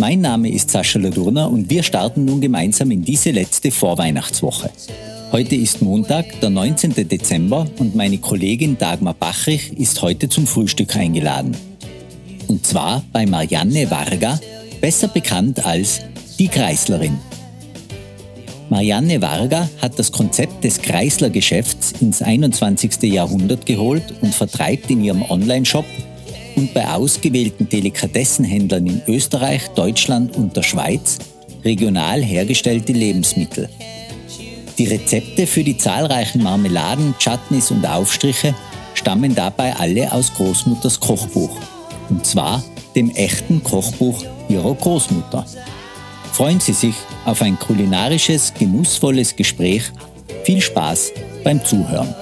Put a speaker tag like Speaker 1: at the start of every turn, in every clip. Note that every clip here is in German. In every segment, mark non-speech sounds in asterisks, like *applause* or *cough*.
Speaker 1: Mein Name ist Sascha Ladurner und wir starten nun gemeinsam in diese letzte Vorweihnachtswoche. Heute ist Montag, der 19. Dezember und meine Kollegin Dagmar Bachrich ist heute zum Frühstück eingeladen. Und zwar bei Marianne Varga, besser bekannt als die Kreislerin. Marianne Varga hat das Konzept des Kreisler-Geschäfts ins 21. Jahrhundert geholt und vertreibt in ihrem Online-Shop und bei ausgewählten Delikatessenhändlern in Österreich, Deutschland und der Schweiz regional hergestellte Lebensmittel. Die Rezepte für die zahlreichen Marmeladen, Chutneys und Aufstriche stammen dabei alle aus Großmutters Kochbuch. Und zwar dem echten Kochbuch ihrer Großmutter. Freuen Sie sich auf ein kulinarisches, genussvolles Gespräch. Viel Spaß beim Zuhören.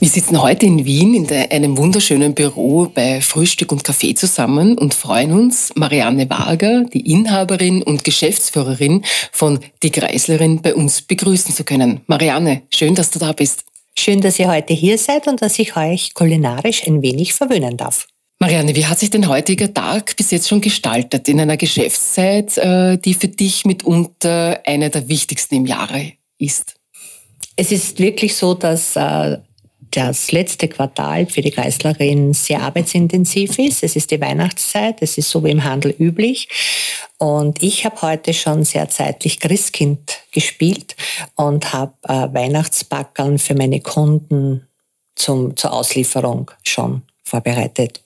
Speaker 2: Wir sitzen heute in Wien in der, einem wunderschönen Büro bei Frühstück und Kaffee zusammen und freuen uns, Marianne Wager, die Inhaberin und Geschäftsführerin von Die Kreislerin, bei uns begrüßen zu können. Marianne, schön, dass du da bist.
Speaker 3: Schön, dass ihr heute hier seid und dass ich euch kulinarisch ein wenig verwöhnen darf.
Speaker 2: Marianne, wie hat sich dein heutiger Tag bis jetzt schon gestaltet in einer Geschäftszeit, äh, die für dich mitunter eine der wichtigsten im Jahre ist?
Speaker 3: Es ist wirklich so, dass äh, das letzte Quartal für die Kreislerin sehr arbeitsintensiv ist. Es ist die Weihnachtszeit, es ist so wie im Handel üblich. Und ich habe heute schon sehr zeitlich Christkind gespielt und habe äh, Weihnachtsbackern für meine Kunden zum, zur Auslieferung schon vorbereitet.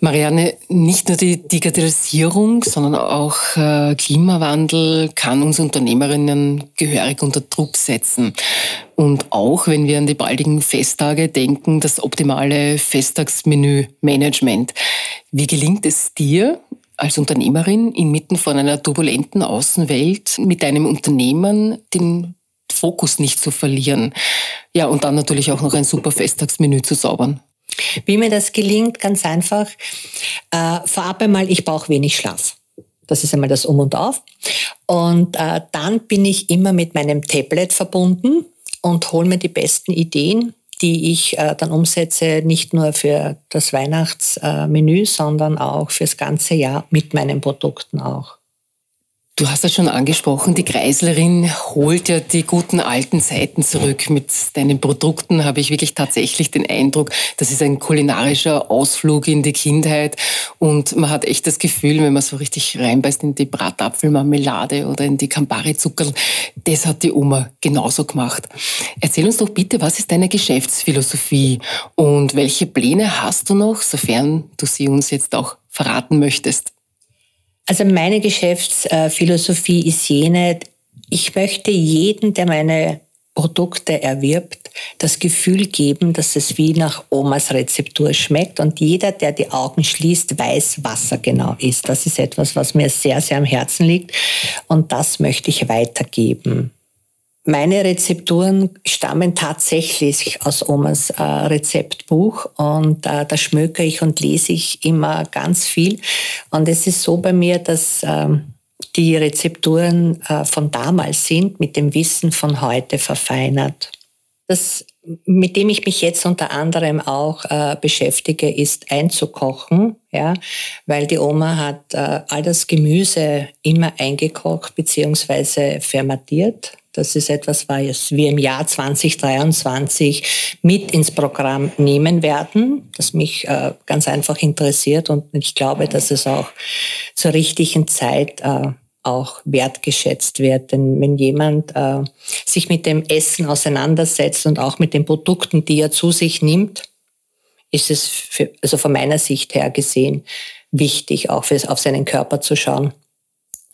Speaker 2: Marianne, nicht nur die Digitalisierung, sondern auch äh, Klimawandel kann uns Unternehmerinnen gehörig unter Druck setzen. Und auch wenn wir an die baldigen Festtage denken, das optimale Festtagsmenü-Management. Wie gelingt es dir als Unternehmerin inmitten von einer turbulenten Außenwelt mit deinem Unternehmen den Fokus nicht zu verlieren? Ja, und dann natürlich auch noch ein super Festtagsmenü zu zaubern.
Speaker 3: Wie mir das gelingt, ganz einfach. Äh, vorab einmal, ich brauche wenig Schlaf. Das ist einmal das Um und Auf. Und äh, dann bin ich immer mit meinem Tablet verbunden und hole mir die besten Ideen, die ich äh, dann umsetze, nicht nur für das Weihnachtsmenü, sondern auch fürs ganze Jahr mit meinen Produkten auch.
Speaker 2: Du hast das schon angesprochen, die Kreislerin holt ja die guten alten Zeiten zurück. Mit deinen Produkten habe ich wirklich tatsächlich den Eindruck, das ist ein kulinarischer Ausflug in die Kindheit und man hat echt das Gefühl, wenn man so richtig reinbeißt in die Bratapfelmarmelade oder in die Campari-Zucker, das hat die Oma genauso gemacht. Erzähl uns doch bitte, was ist deine Geschäftsphilosophie und welche Pläne hast du noch, sofern du sie uns jetzt auch verraten möchtest?
Speaker 3: Also meine Geschäftsphilosophie ist jene, ich möchte jeden, der meine Produkte erwirbt, das Gefühl geben, dass es wie nach Omas Rezeptur schmeckt und jeder, der die Augen schließt, weiß, was er genau ist. Das ist etwas, was mir sehr, sehr am Herzen liegt und das möchte ich weitergeben. Meine Rezepturen stammen tatsächlich aus Omas äh, Rezeptbuch und äh, da schmöke ich und lese ich immer ganz viel. Und es ist so bei mir, dass äh, die Rezepturen äh, von damals sind mit dem Wissen von heute verfeinert. Das, mit dem ich mich jetzt unter anderem auch äh, beschäftige, ist einzukochen, ja, weil die Oma hat äh, all das Gemüse immer eingekocht beziehungsweise fermentiert das ist etwas, was wir im Jahr 2023 mit ins Programm nehmen werden, das mich äh, ganz einfach interessiert und ich glaube, dass es auch zur richtigen Zeit äh, auch wertgeschätzt wird. Denn wenn jemand äh, sich mit dem Essen auseinandersetzt und auch mit den Produkten, die er zu sich nimmt, ist es für, also von meiner Sicht her gesehen wichtig, auch fürs, auf seinen Körper zu schauen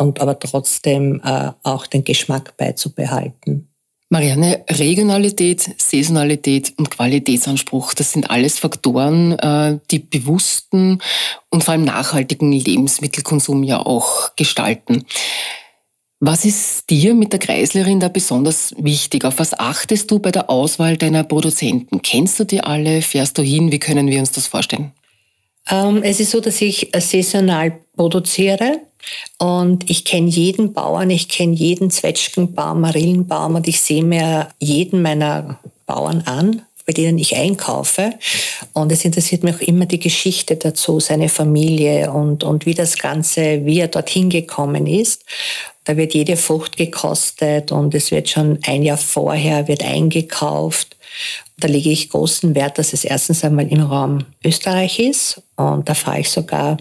Speaker 3: und aber trotzdem äh, auch den Geschmack beizubehalten.
Speaker 2: Marianne, Regionalität, Saisonalität und Qualitätsanspruch, das sind alles Faktoren, äh, die bewussten und vor allem nachhaltigen Lebensmittelkonsum ja auch gestalten. Was ist dir mit der Kreislerin da besonders wichtig? Auf was achtest du bei der Auswahl deiner Produzenten? Kennst du die alle? Fährst du hin? Wie können wir uns das vorstellen?
Speaker 3: Ähm, es ist so, dass ich saisonal produziere. Und ich kenne jeden Bauern, ich kenne jeden Zwetschgenbaum, Marillenbaum und ich sehe mir jeden meiner Bauern an, bei denen ich einkaufe. Und es interessiert mich auch immer die Geschichte dazu, seine Familie und, und wie das Ganze, wie er dorthin gekommen ist. Da wird jede Frucht gekostet und es wird schon ein Jahr vorher wird eingekauft. Da lege ich großen Wert, dass es erstens einmal im Raum Österreich ist. Und da fahre ich sogar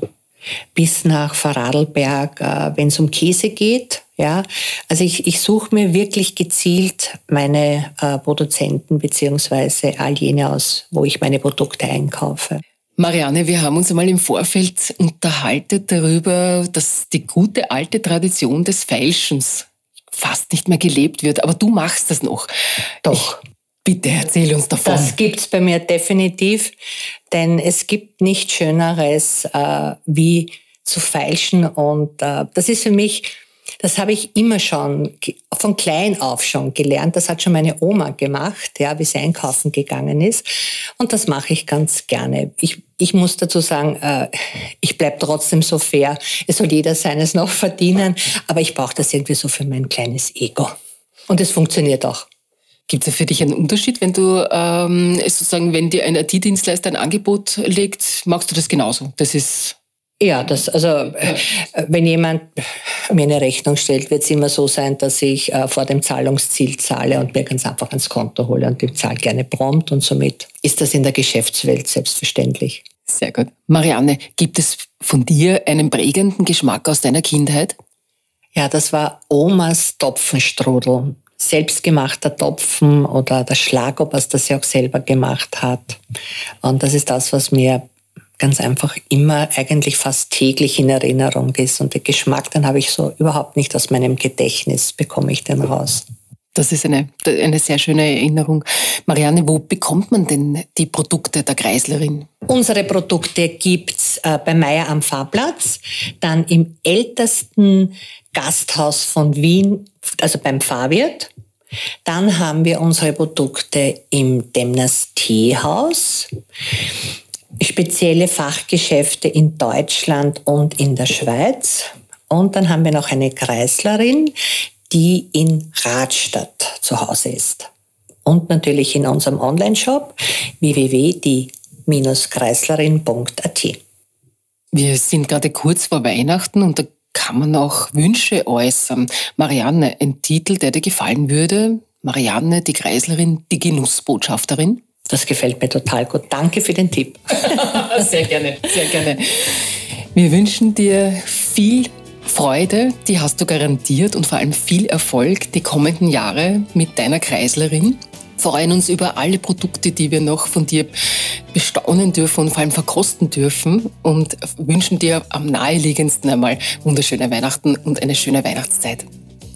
Speaker 3: bis nach Vorarlberg, äh, wenn es um Käse geht. Ja, also ich, ich suche mir wirklich gezielt meine äh, Produzenten beziehungsweise all jene aus, wo ich meine Produkte einkaufe.
Speaker 2: Marianne, wir haben uns einmal im Vorfeld unterhalten darüber, dass die gute alte Tradition des Feilschens fast nicht mehr gelebt wird. Aber du machst das noch.
Speaker 3: Doch.
Speaker 2: Ich Bitte erzähl uns davon.
Speaker 3: Das gibt's bei mir definitiv, denn es gibt nichts Schöneres, äh, wie zu feilschen. Und äh, das ist für mich, das habe ich immer schon von klein auf schon gelernt. Das hat schon meine Oma gemacht, ja, wie sie einkaufen gegangen ist. Und das mache ich ganz gerne. Ich, ich muss dazu sagen, äh, ich bleib trotzdem so fair. Es soll jeder seines noch verdienen, aber ich brauche das irgendwie so für mein kleines Ego. Und es funktioniert auch.
Speaker 2: Gibt es für dich einen Unterschied, wenn du ähm, sozusagen, wenn dir ein IT-Dienstleister ein Angebot legt, machst du das genauso? Das ist
Speaker 3: ja, das, also wenn jemand mir eine Rechnung stellt, wird es immer so sein, dass ich äh, vor dem Zahlungsziel zahle und mir ganz einfach ans Konto hole und die Zahl gerne prompt und somit ist das in der Geschäftswelt selbstverständlich.
Speaker 2: Sehr gut. Marianne, gibt es von dir einen prägenden Geschmack aus deiner Kindheit?
Speaker 3: Ja, das war Omas Topfenstrudel selbstgemachter Topfen oder der Schlagobers, das sie auch selber gemacht hat. Und das ist das, was mir ganz einfach immer eigentlich fast täglich in Erinnerung ist. Und den Geschmack, den habe ich so überhaupt nicht aus meinem Gedächtnis, bekomme ich den raus.
Speaker 2: Das ist eine, eine sehr schöne Erinnerung. Marianne, wo bekommt man denn die Produkte der Kreislerin?
Speaker 3: Unsere Produkte gibt's äh, bei Meier am Fahrplatz, dann im ältesten Gasthaus von Wien, also beim Fahrwirt. Dann haben wir unsere Produkte im Demners Teehaus, spezielle Fachgeschäfte in Deutschland und in der Schweiz. Und dann haben wir noch eine Kreislerin, die in Radstadt zu Hause ist. Und natürlich in unserem Online-Shop www.die-kreislerin.at.
Speaker 2: Wir sind gerade kurz vor Weihnachten und da kann man auch Wünsche äußern. Marianne, ein Titel, der dir gefallen würde? Marianne, die Kreislerin, die Genussbotschafterin?
Speaker 3: Das gefällt mir total gut. Danke für den Tipp. *laughs*
Speaker 2: sehr gerne, sehr gerne. Wir wünschen dir viel Freude, die hast du garantiert und vor allem viel Erfolg die kommenden Jahre mit deiner Kreislerin. Freuen uns über alle Produkte, die wir noch von dir bestaunen dürfen und vor allem verkosten dürfen und wünschen dir am naheliegendsten einmal wunderschöne Weihnachten und eine schöne Weihnachtszeit.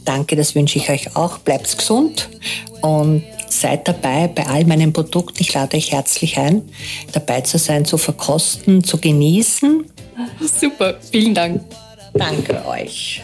Speaker 3: Danke, das wünsche ich euch auch. Bleibt gesund und seid dabei bei all meinen Produkten. Ich lade euch herzlich ein, dabei zu sein, zu verkosten, zu genießen.
Speaker 2: Super, vielen Dank.
Speaker 3: Danke euch.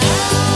Speaker 4: I